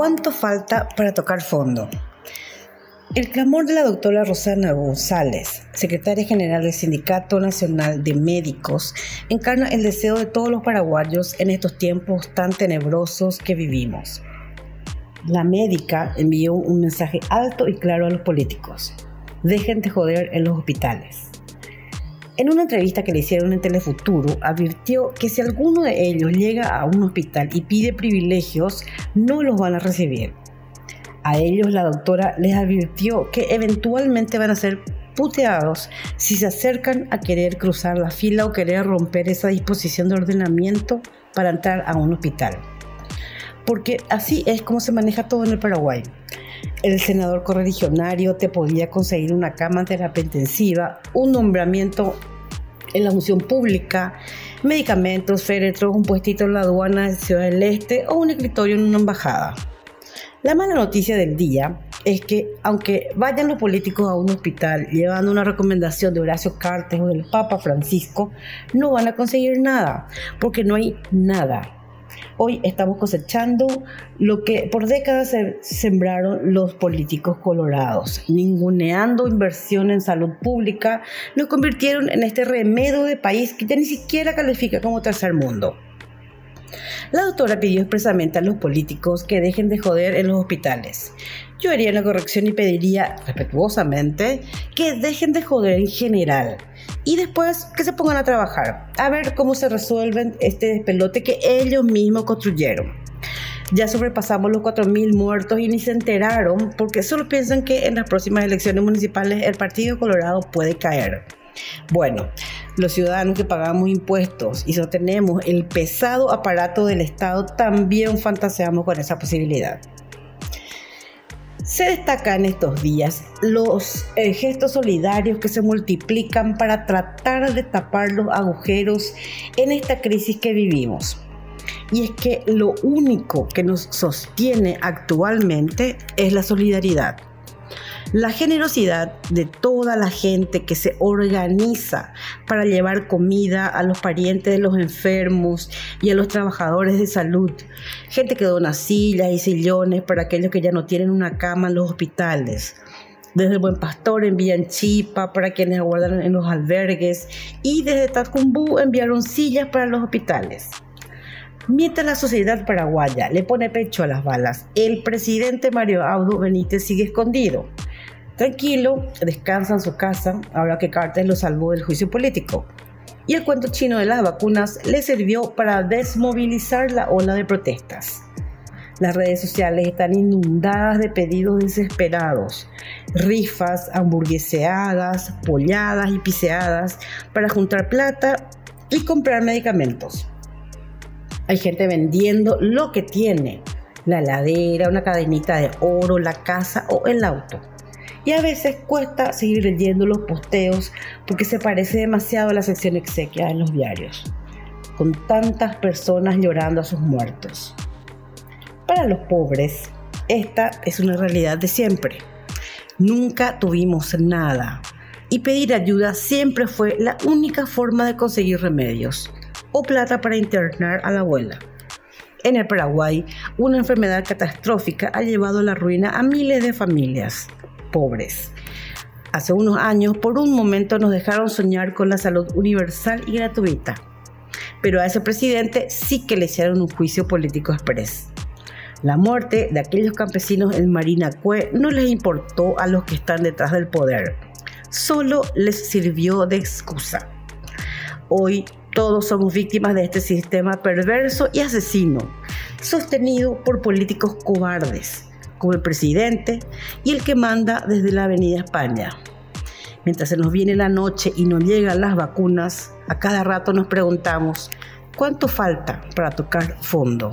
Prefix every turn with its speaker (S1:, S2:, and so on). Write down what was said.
S1: ¿Cuánto falta para tocar fondo? El clamor de la doctora Rosana González, secretaria general del Sindicato Nacional de Médicos, encarna el deseo de todos los paraguayos en estos tiempos tan tenebrosos que vivimos. La médica envió un mensaje alto y claro a los políticos. Dejen de joder en los hospitales. En una entrevista que le hicieron en Telefuturo, advirtió que si alguno de ellos llega a un hospital y pide privilegios, no los van a recibir. A ellos la doctora les advirtió que eventualmente van a ser puteados si se acercan a querer cruzar la fila o querer romper esa disposición de ordenamiento para entrar a un hospital. Porque así es como se maneja todo en el Paraguay. El senador correligionario te podía conseguir una cama terapia intensiva, un nombramiento en la función pública, medicamentos, féretros, un puestito en la aduana de Ciudad del Este o un escritorio en una embajada. La mala noticia del día es que aunque vayan los políticos a un hospital llevando una recomendación de Horacio Cartes o del Papa Francisco, no van a conseguir nada, porque no hay nada. Hoy estamos cosechando lo que por décadas se sembraron los políticos colorados, ninguneando inversión en salud pública, lo convirtieron en este remedio de país que ya ni siquiera califica como tercer mundo. La doctora pidió expresamente a los políticos que dejen de joder en los hospitales. Yo haría una corrección y pediría respetuosamente que dejen de joder en general y después que se pongan a trabajar, a ver cómo se resuelven este despelote que ellos mismos construyeron. Ya sobrepasamos los 4.000 muertos y ni se enteraron porque solo piensan que en las próximas elecciones municipales el Partido Colorado puede caer. Bueno, los ciudadanos que pagamos impuestos y sostenemos el pesado aparato del Estado también fantaseamos con esa posibilidad. Se destacan estos días los eh, gestos solidarios que se multiplican para tratar de tapar los agujeros en esta crisis que vivimos. Y es que lo único que nos sostiene actualmente es la solidaridad. La generosidad de toda la gente que se organiza para llevar comida a los parientes de los enfermos y a los trabajadores de salud. Gente que dona sillas y sillones para aquellos que ya no tienen una cama en los hospitales. Desde el Buen Pastor envían chipa para quienes aguardan en los albergues y desde Tacumbú enviaron sillas para los hospitales. Mientras la sociedad paraguaya le pone pecho a las balas, el presidente Mario Audo Benítez sigue escondido. Tranquilo, descansa en su casa ahora que Carter lo salvó del juicio político. Y el cuento chino de las vacunas le sirvió para desmovilizar la ola de protestas. Las redes sociales están inundadas de pedidos desesperados, rifas hamburgueseadas, polladas y piseadas para juntar plata y comprar medicamentos. Hay gente vendiendo lo que tiene, la heladera, una cadenita de oro, la casa o el auto y a veces cuesta seguir leyendo los posteos porque se parece demasiado a la sección exequia en los diarios, con tantas personas llorando a sus muertos. Para los pobres, esta es una realidad de siempre. Nunca tuvimos nada y pedir ayuda siempre fue la única forma de conseguir remedios o plata para internar a la abuela. En el Paraguay, una enfermedad catastrófica ha llevado a la ruina a miles de familias pobres. Hace unos años, por un momento, nos dejaron soñar con la salud universal y gratuita. Pero a ese presidente sí que le hicieron un juicio político express. La muerte de aquellos campesinos en Marinacue no les importó a los que están detrás del poder. Solo les sirvió de excusa. Hoy todos somos víctimas de este sistema perverso y asesino, sostenido por políticos cobardes como el presidente y el que manda desde la Avenida España. Mientras se nos viene la noche y no llegan las vacunas, a cada rato nos preguntamos, ¿cuánto falta para tocar fondo?